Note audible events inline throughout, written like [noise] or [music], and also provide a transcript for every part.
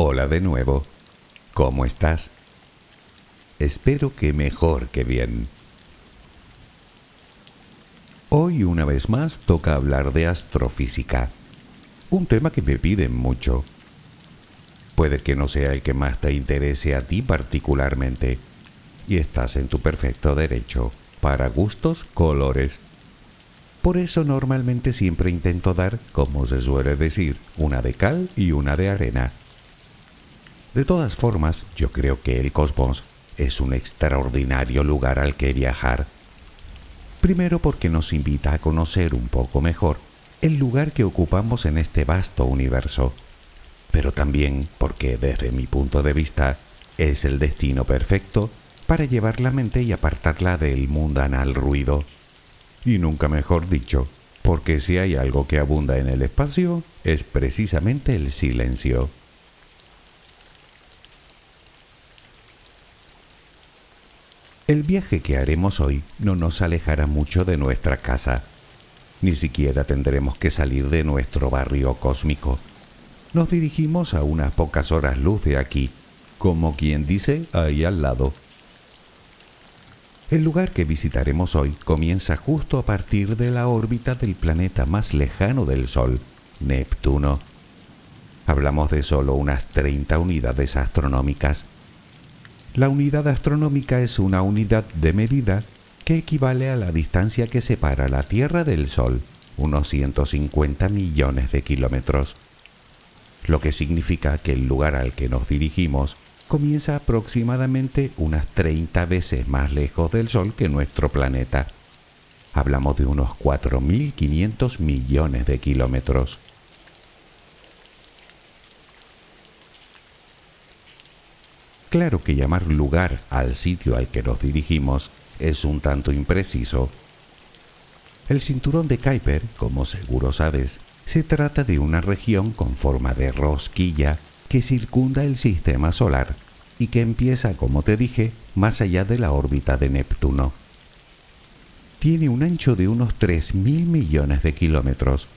Hola de nuevo. ¿Cómo estás? Espero que mejor que bien. Hoy una vez más toca hablar de astrofísica, un tema que me piden mucho. Puede que no sea el que más te interese a ti particularmente, y estás en tu perfecto derecho, para gustos, colores. Por eso normalmente siempre intento dar, como se suele decir, una de cal y una de arena. De todas formas, yo creo que el cosmos es un extraordinario lugar al que viajar. Primero porque nos invita a conocer un poco mejor el lugar que ocupamos en este vasto universo, pero también porque desde mi punto de vista es el destino perfecto para llevar la mente y apartarla del mundanal ruido. Y nunca mejor dicho, porque si hay algo que abunda en el espacio es precisamente el silencio. El viaje que haremos hoy no nos alejará mucho de nuestra casa. Ni siquiera tendremos que salir de nuestro barrio cósmico. Nos dirigimos a unas pocas horas luz de aquí, como quien dice ahí al lado. El lugar que visitaremos hoy comienza justo a partir de la órbita del planeta más lejano del Sol, Neptuno. Hablamos de solo unas 30 unidades astronómicas la unidad astronómica es una unidad de medida que equivale a la distancia que separa la Tierra del Sol, unos 150 millones de kilómetros, lo que significa que el lugar al que nos dirigimos comienza aproximadamente unas 30 veces más lejos del Sol que nuestro planeta. Hablamos de unos 4.500 millones de kilómetros. Claro que llamar lugar al sitio al que nos dirigimos es un tanto impreciso. El cinturón de Kuiper, como seguro sabes, se trata de una región con forma de rosquilla que circunda el sistema solar y que empieza, como te dije, más allá de la órbita de Neptuno. Tiene un ancho de unos 3.000 millones de kilómetros.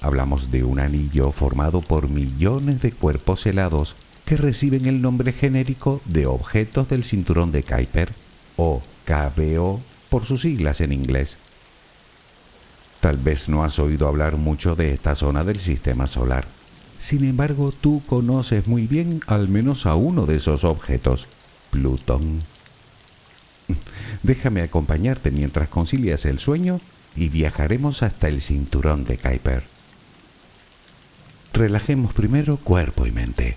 Hablamos de un anillo formado por millones de cuerpos helados que reciben el nombre genérico de objetos del cinturón de Kuiper o KBO por sus siglas en inglés. Tal vez no has oído hablar mucho de esta zona del sistema solar. Sin embargo, tú conoces muy bien al menos a uno de esos objetos, Plutón. Déjame acompañarte mientras concilias el sueño y viajaremos hasta el cinturón de Kuiper. Relajemos primero cuerpo y mente.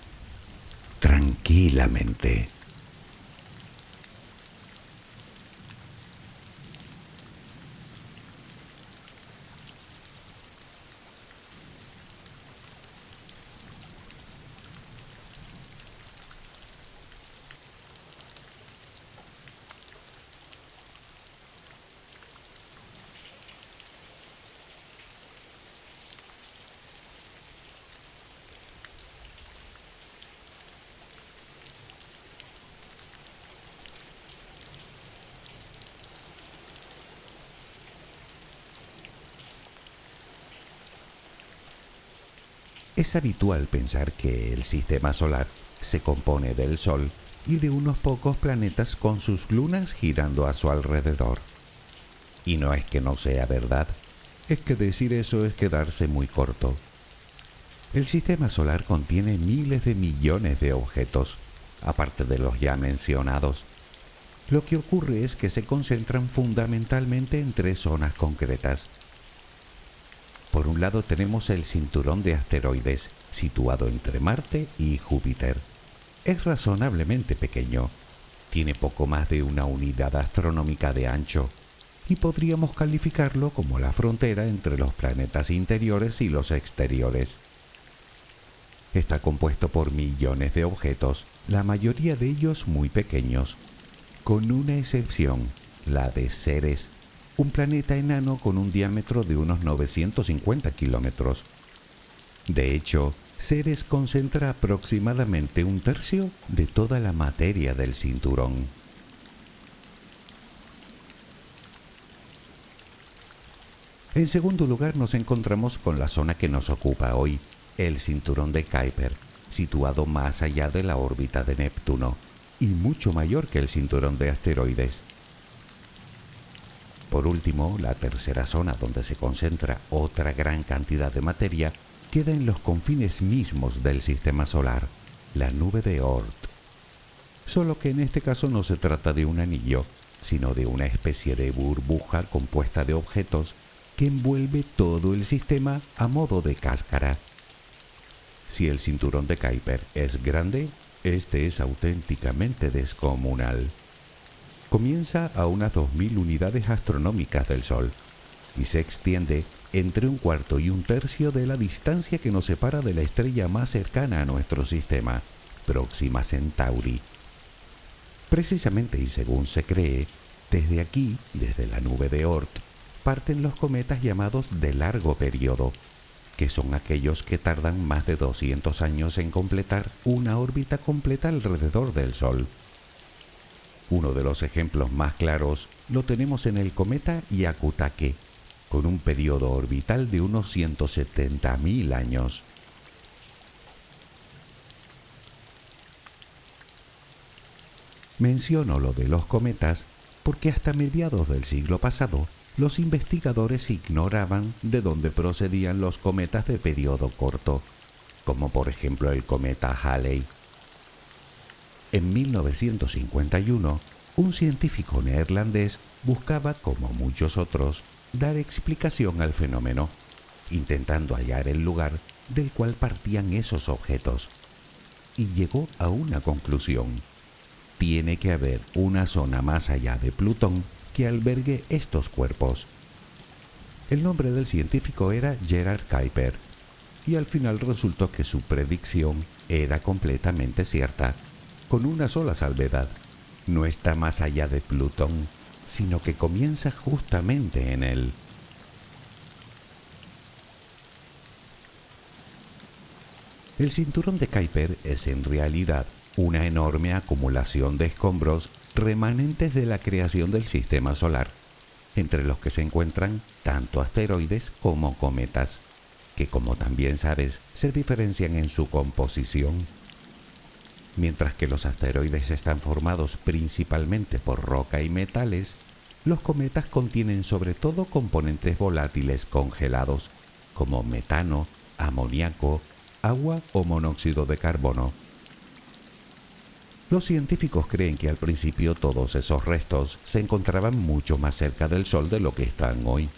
tranquilamente. Es habitual pensar que el sistema solar se compone del Sol y de unos pocos planetas con sus lunas girando a su alrededor. Y no es que no sea verdad, es que decir eso es quedarse muy corto. El sistema solar contiene miles de millones de objetos, aparte de los ya mencionados. Lo que ocurre es que se concentran fundamentalmente en tres zonas concretas, por un lado tenemos el cinturón de asteroides, situado entre Marte y Júpiter. Es razonablemente pequeño, tiene poco más de una unidad astronómica de ancho, y podríamos calificarlo como la frontera entre los planetas interiores y los exteriores. Está compuesto por millones de objetos, la mayoría de ellos muy pequeños, con una excepción, la de Ceres, un planeta enano con un diámetro de unos 950 kilómetros. De hecho, Ceres concentra aproximadamente un tercio de toda la materia del cinturón. En segundo lugar nos encontramos con la zona que nos ocupa hoy, el cinturón de Kuiper, situado más allá de la órbita de Neptuno y mucho mayor que el cinturón de asteroides. Por último, la tercera zona donde se concentra otra gran cantidad de materia queda en los confines mismos del sistema solar, la nube de Oort. Solo que en este caso no se trata de un anillo, sino de una especie de burbuja compuesta de objetos que envuelve todo el sistema a modo de cáscara. Si el cinturón de Kuiper es grande, este es auténticamente descomunal comienza a unas 2.000 unidades astronómicas del Sol y se extiende entre un cuarto y un tercio de la distancia que nos separa de la estrella más cercana a nuestro sistema, Próxima Centauri. Precisamente y según se cree, desde aquí, desde la nube de Oort, parten los cometas llamados de largo periodo, que son aquellos que tardan más de 200 años en completar una órbita completa alrededor del Sol. Uno de los ejemplos más claros lo tenemos en el cometa Yakutake, con un periodo orbital de unos 170.000 años. Menciono lo de los cometas porque hasta mediados del siglo pasado los investigadores ignoraban de dónde procedían los cometas de periodo corto, como por ejemplo el cometa Halley en 1951, un científico neerlandés buscaba, como muchos otros, dar explicación al fenómeno, intentando hallar el lugar del cual partían esos objetos, y llegó a una conclusión. Tiene que haber una zona más allá de Plutón que albergue estos cuerpos. El nombre del científico era Gerard Kuiper, y al final resultó que su predicción era completamente cierta con una sola salvedad. No está más allá de Plutón, sino que comienza justamente en él. El cinturón de Kuiper es en realidad una enorme acumulación de escombros remanentes de la creación del sistema solar, entre los que se encuentran tanto asteroides como cometas, que como también sabes se diferencian en su composición Mientras que los asteroides están formados principalmente por roca y metales, los cometas contienen sobre todo componentes volátiles congelados, como metano, amoníaco, agua o monóxido de carbono. Los científicos creen que al principio todos esos restos se encontraban mucho más cerca del Sol de lo que están hoy,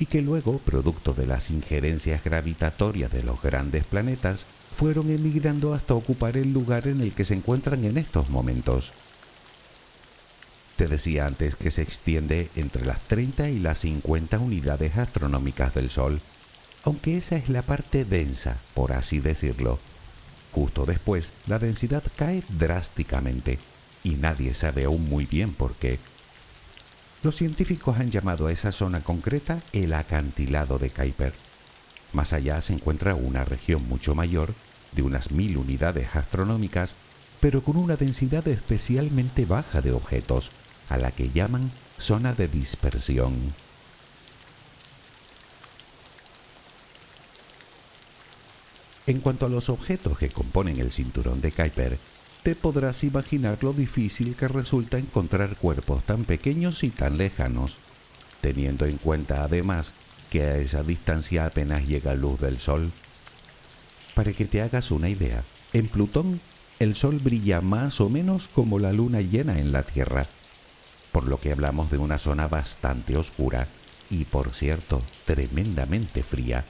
y que luego, producto de las injerencias gravitatorias de los grandes planetas, fueron emigrando hasta ocupar el lugar en el que se encuentran en estos momentos. Te decía antes que se extiende entre las 30 y las 50 unidades astronómicas del Sol, aunque esa es la parte densa, por así decirlo. Justo después, la densidad cae drásticamente y nadie sabe aún muy bien por qué. Los científicos han llamado a esa zona concreta el acantilado de Kuiper. Más allá se encuentra una región mucho mayor, de unas mil unidades astronómicas, pero con una densidad especialmente baja de objetos, a la que llaman zona de dispersión. En cuanto a los objetos que componen el cinturón de Kuiper, te podrás imaginar lo difícil que resulta encontrar cuerpos tan pequeños y tan lejanos, teniendo en cuenta además que a esa distancia apenas llega luz del Sol. Para que te hagas una idea, en Plutón el Sol brilla más o menos como la luna llena en la Tierra, por lo que hablamos de una zona bastante oscura y, por cierto, tremendamente fría,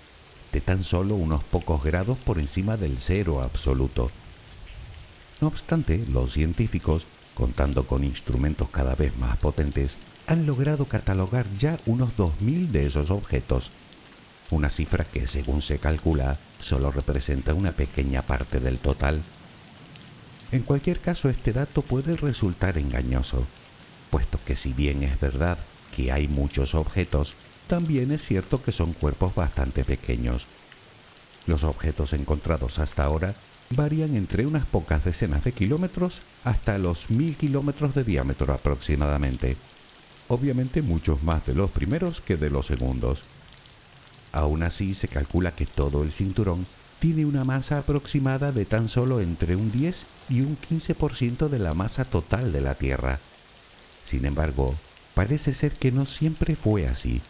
de tan solo unos pocos grados por encima del cero absoluto. No obstante, los científicos, contando con instrumentos cada vez más potentes, han logrado catalogar ya unos 2.000 de esos objetos, una cifra que, según se calcula, solo representa una pequeña parte del total. En cualquier caso, este dato puede resultar engañoso, puesto que si bien es verdad que hay muchos objetos, también es cierto que son cuerpos bastante pequeños. Los objetos encontrados hasta ahora varían entre unas pocas decenas de kilómetros hasta los mil kilómetros de diámetro aproximadamente. Obviamente muchos más de los primeros que de los segundos. Aún así se calcula que todo el cinturón tiene una masa aproximada de tan solo entre un 10 y un 15% de la masa total de la Tierra. Sin embargo, parece ser que no siempre fue así.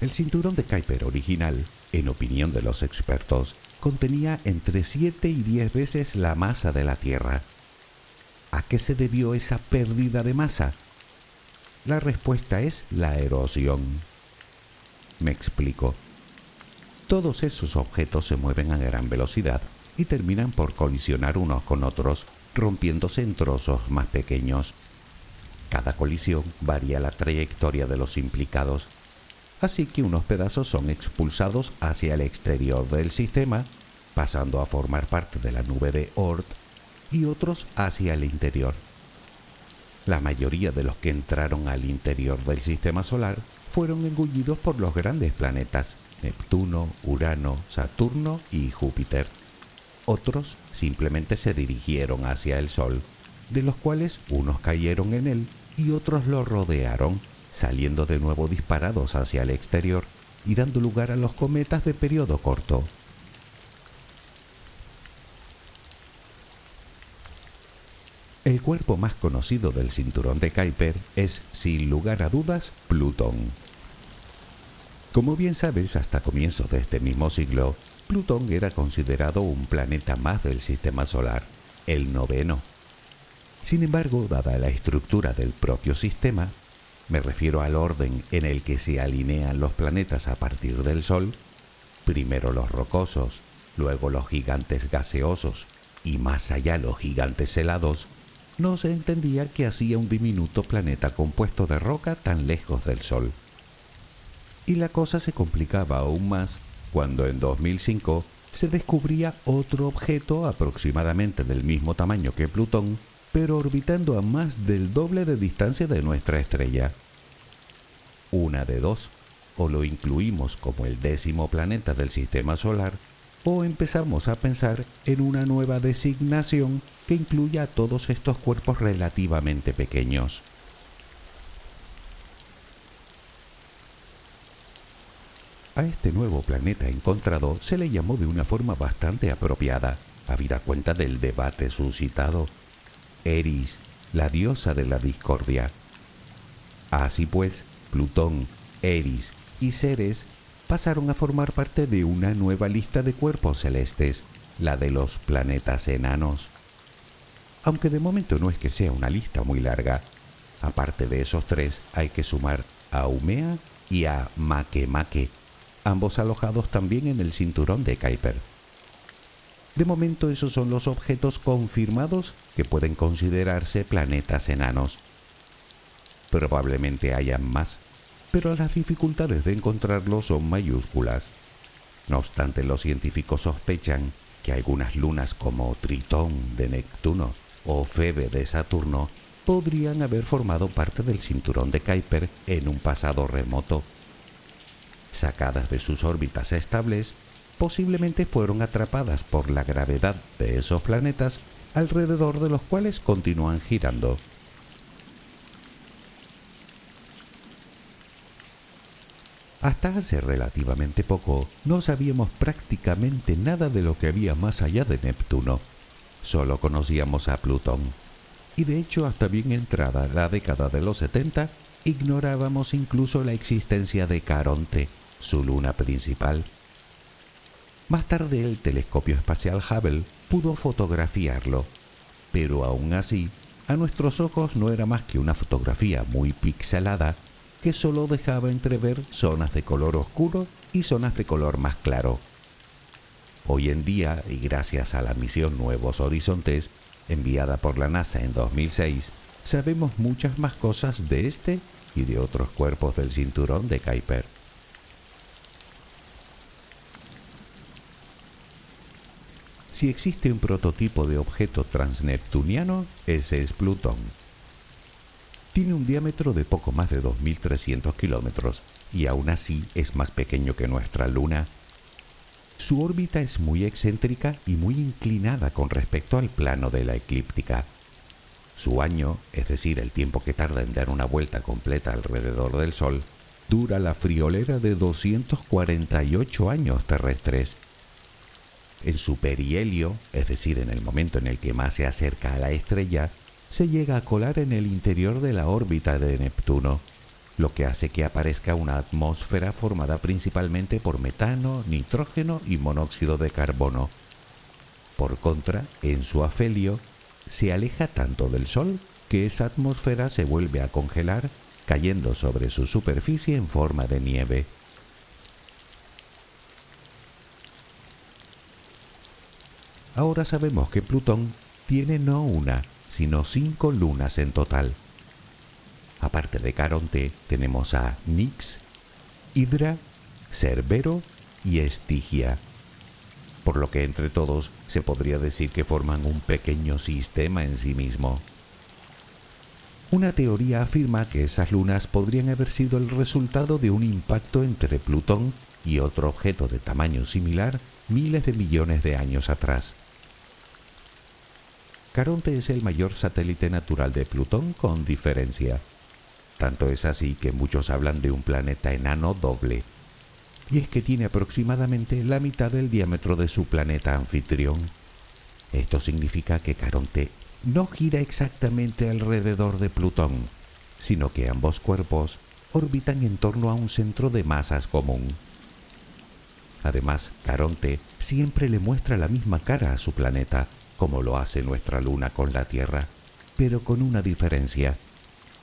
El cinturón de Kuiper original, en opinión de los expertos, contenía entre 7 y 10 veces la masa de la Tierra. ¿A qué se debió esa pérdida de masa? La respuesta es la erosión. Me explico. Todos esos objetos se mueven a gran velocidad y terminan por colisionar unos con otros, rompiéndose en trozos más pequeños. Cada colisión varía la trayectoria de los implicados, así que unos pedazos son expulsados hacia el exterior del sistema, pasando a formar parte de la nube de Oort, y otros hacia el interior. La mayoría de los que entraron al interior del sistema solar fueron engullidos por los grandes planetas Neptuno, Urano, Saturno y Júpiter. Otros simplemente se dirigieron hacia el Sol, de los cuales unos cayeron en él y otros lo rodearon, saliendo de nuevo disparados hacia el exterior y dando lugar a los cometas de periodo corto. El cuerpo más conocido del cinturón de Kuiper es, sin lugar a dudas, Plutón. Como bien sabes, hasta comienzos de este mismo siglo, Plutón era considerado un planeta más del sistema solar, el noveno. Sin embargo, dada la estructura del propio sistema, me refiero al orden en el que se alinean los planetas a partir del Sol, primero los rocosos, luego los gigantes gaseosos y más allá los gigantes helados, no se entendía que hacía un diminuto planeta compuesto de roca tan lejos del Sol. Y la cosa se complicaba aún más cuando en 2005 se descubría otro objeto aproximadamente del mismo tamaño que Plutón, pero orbitando a más del doble de distancia de nuestra estrella. Una de dos, o lo incluimos como el décimo planeta del sistema solar, o empezamos a pensar en una nueva designación que incluya a todos estos cuerpos relativamente pequeños. A este nuevo planeta encontrado se le llamó de una forma bastante apropiada, habida cuenta del debate suscitado. Eris, la diosa de la discordia. Así pues, Plutón, Eris y Ceres pasaron a formar parte de una nueva lista de cuerpos celestes, la de los planetas enanos. Aunque de momento no es que sea una lista muy larga, aparte de esos tres hay que sumar a Umea y a Makemake, ambos alojados también en el cinturón de Kuiper. De momento esos son los objetos confirmados que pueden considerarse planetas enanos. Probablemente hayan más, pero las dificultades de encontrarlos son mayúsculas. No obstante, los científicos sospechan que algunas lunas como Tritón de Neptuno o Febe de Saturno podrían haber formado parte del cinturón de Kuiper en un pasado remoto. Sacadas de sus órbitas estables, posiblemente fueron atrapadas por la gravedad de esos planetas alrededor de los cuales continúan girando. Hasta hace relativamente poco no sabíamos prácticamente nada de lo que había más allá de Neptuno. Solo conocíamos a Plutón. Y de hecho hasta bien entrada la década de los 70 ignorábamos incluso la existencia de Caronte, su luna principal. Más tarde el telescopio espacial Hubble pudo fotografiarlo, pero aún así, a nuestros ojos no era más que una fotografía muy pixelada que solo dejaba entrever zonas de color oscuro y zonas de color más claro. Hoy en día, y gracias a la misión Nuevos Horizontes, enviada por la NASA en 2006, sabemos muchas más cosas de este y de otros cuerpos del cinturón de Kuiper. Si existe un prototipo de objeto transneptuniano, ese es Plutón tiene un diámetro de poco más de 2.300 kilómetros y aún así es más pequeño que nuestra Luna. Su órbita es muy excéntrica y muy inclinada con respecto al plano de la eclíptica. Su año, es decir, el tiempo que tarda en dar una vuelta completa alrededor del Sol, dura la friolera de 248 años terrestres. En su perihelio, es decir, en el momento en el que más se acerca a la estrella, se llega a colar en el interior de la órbita de Neptuno, lo que hace que aparezca una atmósfera formada principalmente por metano, nitrógeno y monóxido de carbono. Por contra, en su afelio, se aleja tanto del Sol que esa atmósfera se vuelve a congelar, cayendo sobre su superficie en forma de nieve. Ahora sabemos que Plutón tiene no una, sino cinco lunas en total. Aparte de Caronte, tenemos a Nix, Hydra, Cerbero y Estigia, por lo que entre todos se podría decir que forman un pequeño sistema en sí mismo. Una teoría afirma que esas lunas podrían haber sido el resultado de un impacto entre Plutón y otro objeto de tamaño similar miles de millones de años atrás. Caronte es el mayor satélite natural de Plutón con diferencia. Tanto es así que muchos hablan de un planeta enano doble. Y es que tiene aproximadamente la mitad del diámetro de su planeta anfitrión. Esto significa que Caronte no gira exactamente alrededor de Plutón, sino que ambos cuerpos orbitan en torno a un centro de masas común. Además, Caronte siempre le muestra la misma cara a su planeta, como lo hace nuestra luna con la Tierra, pero con una diferencia.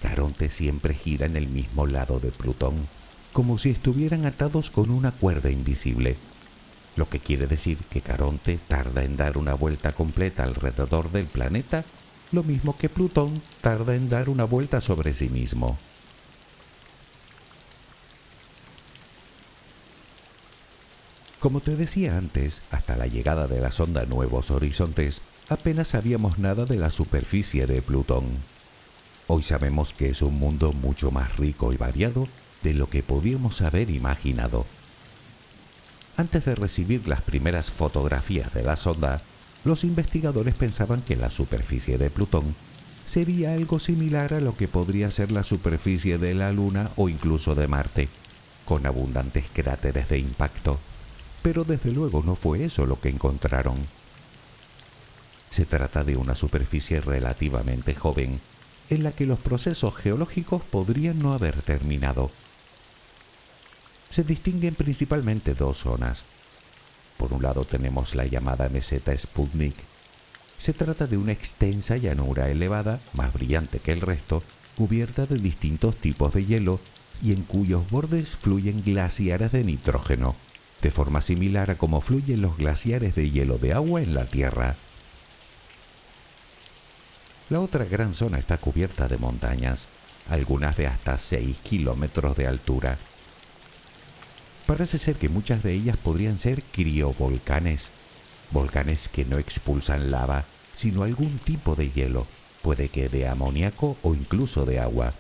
Caronte siempre gira en el mismo lado de Plutón, como si estuvieran atados con una cuerda invisible, lo que quiere decir que Caronte tarda en dar una vuelta completa alrededor del planeta, lo mismo que Plutón tarda en dar una vuelta sobre sí mismo. Como te decía antes, hasta la llegada de la sonda Nuevos Horizontes, apenas sabíamos nada de la superficie de Plutón. Hoy sabemos que es un mundo mucho más rico y variado de lo que podíamos haber imaginado. Antes de recibir las primeras fotografías de la sonda, los investigadores pensaban que la superficie de Plutón sería algo similar a lo que podría ser la superficie de la Luna o incluso de Marte, con abundantes cráteres de impacto pero desde luego no fue eso lo que encontraron. Se trata de una superficie relativamente joven, en la que los procesos geológicos podrían no haber terminado. se distinguen principalmente dos zonas. Por un lado tenemos la llamada meseta Sputnik. Se trata de una extensa llanura elevada, más brillante que el resto, cubierta de distintos tipos de hielo y en cuyos bordes fluyen glaciares de nitrógeno, de forma similar a como fluyen los glaciares de hielo de agua en la Tierra. La otra gran zona está cubierta de montañas, algunas de hasta 6 kilómetros de altura. Parece ser que muchas de ellas podrían ser criovolcanes, volcanes que no expulsan lava, sino algún tipo de hielo, puede que de amoníaco o incluso de agua.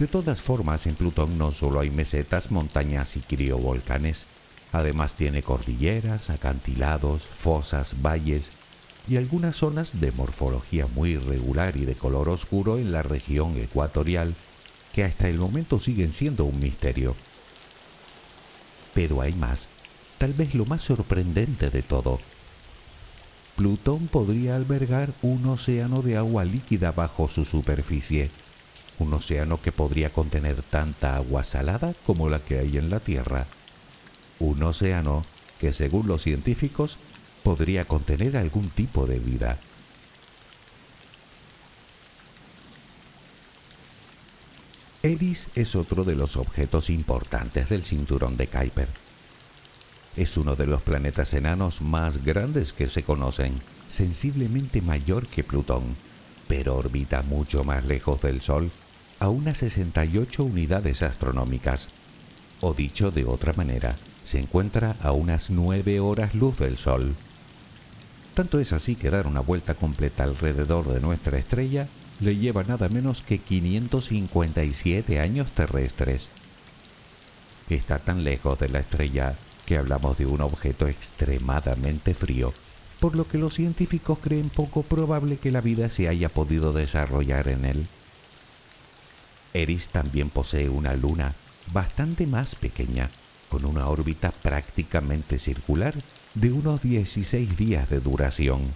De todas formas, en Plutón no solo hay mesetas, montañas y criovolcanes, además tiene cordilleras, acantilados, fosas, valles y algunas zonas de morfología muy irregular y de color oscuro en la región ecuatorial, que hasta el momento siguen siendo un misterio. Pero hay más, tal vez lo más sorprendente de todo. Plutón podría albergar un océano de agua líquida bajo su superficie un océano que podría contener tanta agua salada como la que hay en la Tierra. Un océano que según los científicos podría contener algún tipo de vida. Eris es otro de los objetos importantes del cinturón de Kuiper. Es uno de los planetas enanos más grandes que se conocen, sensiblemente mayor que Plutón, pero orbita mucho más lejos del Sol a unas 68 unidades astronómicas, o dicho de otra manera, se encuentra a unas 9 horas luz del Sol. Tanto es así que dar una vuelta completa alrededor de nuestra estrella le lleva nada menos que 557 años terrestres. Está tan lejos de la estrella que hablamos de un objeto extremadamente frío, por lo que los científicos creen poco probable que la vida se haya podido desarrollar en él. Eris también posee una luna bastante más pequeña, con una órbita prácticamente circular de unos 16 días de duración.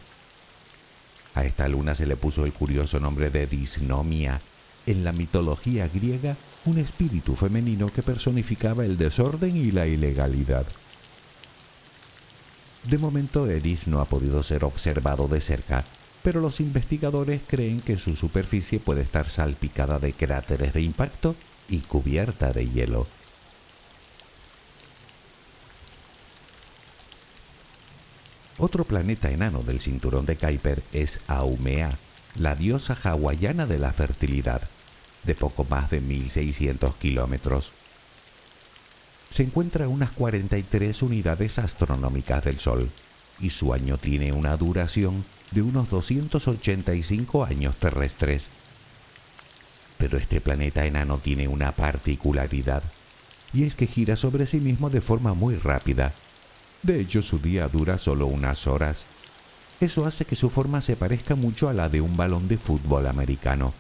A esta luna se le puso el curioso nombre de Disnomia, en la mitología griega un espíritu femenino que personificaba el desorden y la ilegalidad. De momento Eris no ha podido ser observado de cerca, pero los investigadores creen que su superficie puede estar salpicada de cráteres de impacto y cubierta de hielo. Otro planeta enano del cinturón de Kuiper es Aumea, la diosa hawaiana de la fertilidad, de poco más de 1600 kilómetros. Se encuentra a unas 43 unidades astronómicas del Sol y su año tiene una duración de unos 285 años terrestres. Pero este planeta enano tiene una particularidad, y es que gira sobre sí mismo de forma muy rápida. De hecho, su día dura solo unas horas. Eso hace que su forma se parezca mucho a la de un balón de fútbol americano.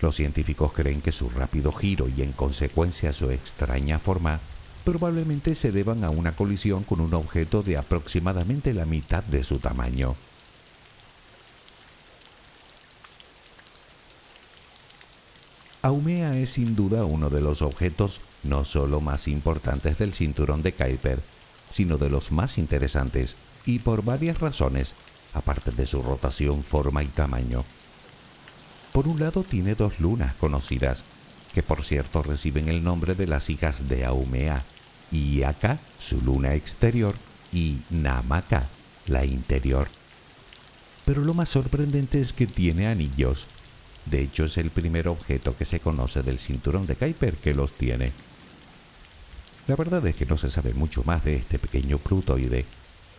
Los científicos creen que su rápido giro y en consecuencia su extraña forma probablemente se deban a una colisión con un objeto de aproximadamente la mitad de su tamaño. Aumea es sin duda uno de los objetos no solo más importantes del cinturón de Kuiper, sino de los más interesantes, y por varias razones, aparte de su rotación, forma y tamaño. Por un lado tiene dos lunas conocidas, que por cierto reciben el nombre de las hijas de Aumea, Iaka, su luna exterior, y Namaka, la interior. Pero lo más sorprendente es que tiene anillos, de hecho, es el primer objeto que se conoce del cinturón de Kuiper que los tiene. La verdad es que no se sabe mucho más de este pequeño plutoide,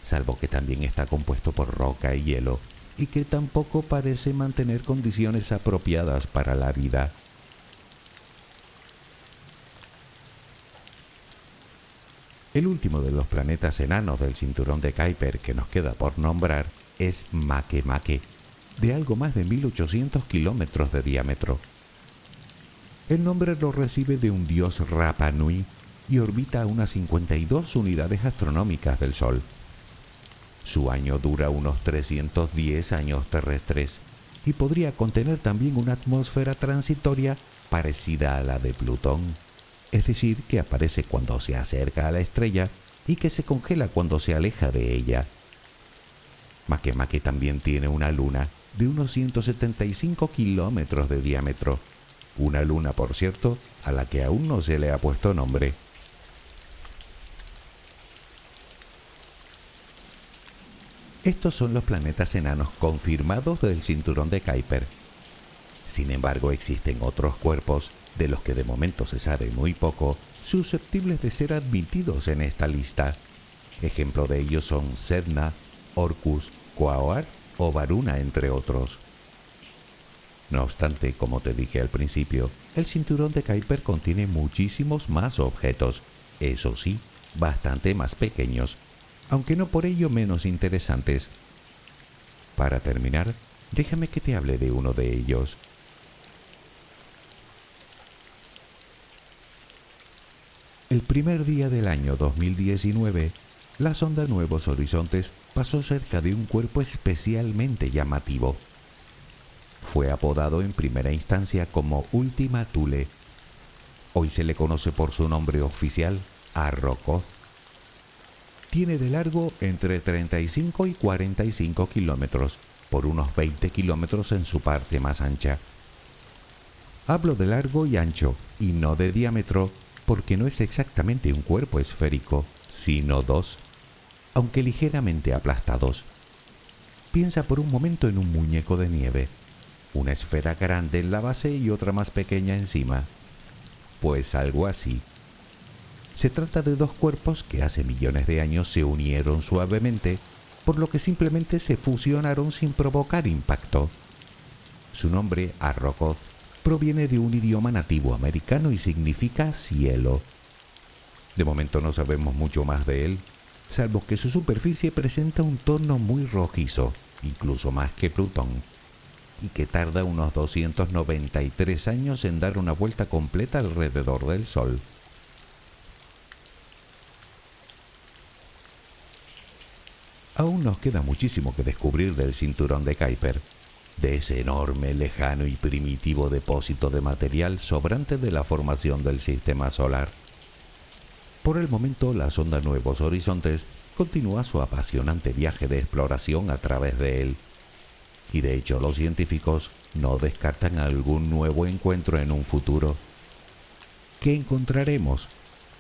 salvo que también está compuesto por roca y hielo, y que tampoco parece mantener condiciones apropiadas para la vida. El último de los planetas enanos del cinturón de Kuiper que nos queda por nombrar es Makemake, de algo más de 1800 kilómetros de diámetro. El nombre lo recibe de un dios Rapa Nui y orbita a unas 52 unidades astronómicas del Sol. Su año dura unos 310 años terrestres y podría contener también una atmósfera transitoria parecida a la de Plutón. es decir, que aparece cuando se acerca a la estrella y que se congela cuando se aleja de ella. Makemake también tiene una luna de unos 175 kilómetros de diámetro, una luna, por cierto, a la que aún no se le ha puesto nombre. Estos son los planetas enanos confirmados del cinturón de Kuiper. Sin embargo, existen otros cuerpos, de los que de momento se sabe muy poco, susceptibles de ser admitidos en esta lista. Ejemplo de ellos son Sedna, Orcus, Quaoar o Varuna, entre otros. No obstante, como te dije al principio, el cinturón de Kuiper contiene muchísimos más objetos, eso sí, bastante más pequeños, aunque no por ello menos interesantes. Para terminar, déjame que te hable de uno de ellos. El primer día del año 2019, la sonda Nuevos Horizontes pasó cerca de un cuerpo especialmente llamativo. Fue apodado en primera instancia como Última Thule. Hoy se le conoce por su nombre oficial, Arrokoth tiene de largo entre 35 y 45 kilómetros, por unos 20 kilómetros en su parte más ancha. Hablo de largo y ancho, y no de diámetro, porque no es exactamente un cuerpo esférico, sino dos, aunque ligeramente aplastados. Piensa por un momento en un muñeco de nieve, una esfera grande en la base y otra más pequeña encima. Pues algo así. Se trata de dos cuerpos que hace millones de años se unieron suavemente, por lo que simplemente se fusionaron sin provocar impacto. Su nombre, Arrokoth, proviene de un idioma nativo americano y significa cielo. De momento no sabemos mucho más de él, salvo que su superficie presenta un tono muy rojizo, incluso más que Plutón, y que tarda unos 293 años en dar una vuelta completa alrededor del Sol. Aún nos queda muchísimo que descubrir del cinturón de Kuiper, de ese enorme, lejano y primitivo depósito de material sobrante de la formación del sistema solar. Por el momento, la sonda Nuevos Horizontes continúa su apasionante viaje de exploración a través de él. Y de hecho, los científicos no descartan algún nuevo encuentro en un futuro. ¿Qué encontraremos?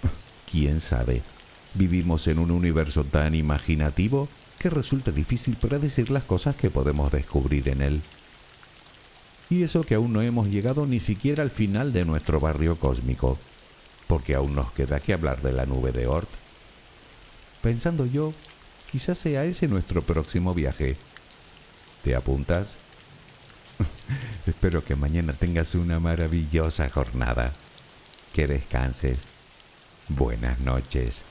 [laughs] ¿Quién sabe? Vivimos en un universo tan imaginativo que resulta difícil predecir las cosas que podemos descubrir en él. Y eso que aún no hemos llegado ni siquiera al final de nuestro barrio cósmico, porque aún nos queda que hablar de la nube de Oort. Pensando yo, quizás sea ese nuestro próximo viaje. ¿Te apuntas? [laughs] Espero que mañana tengas una maravillosa jornada. Que descanses. Buenas noches.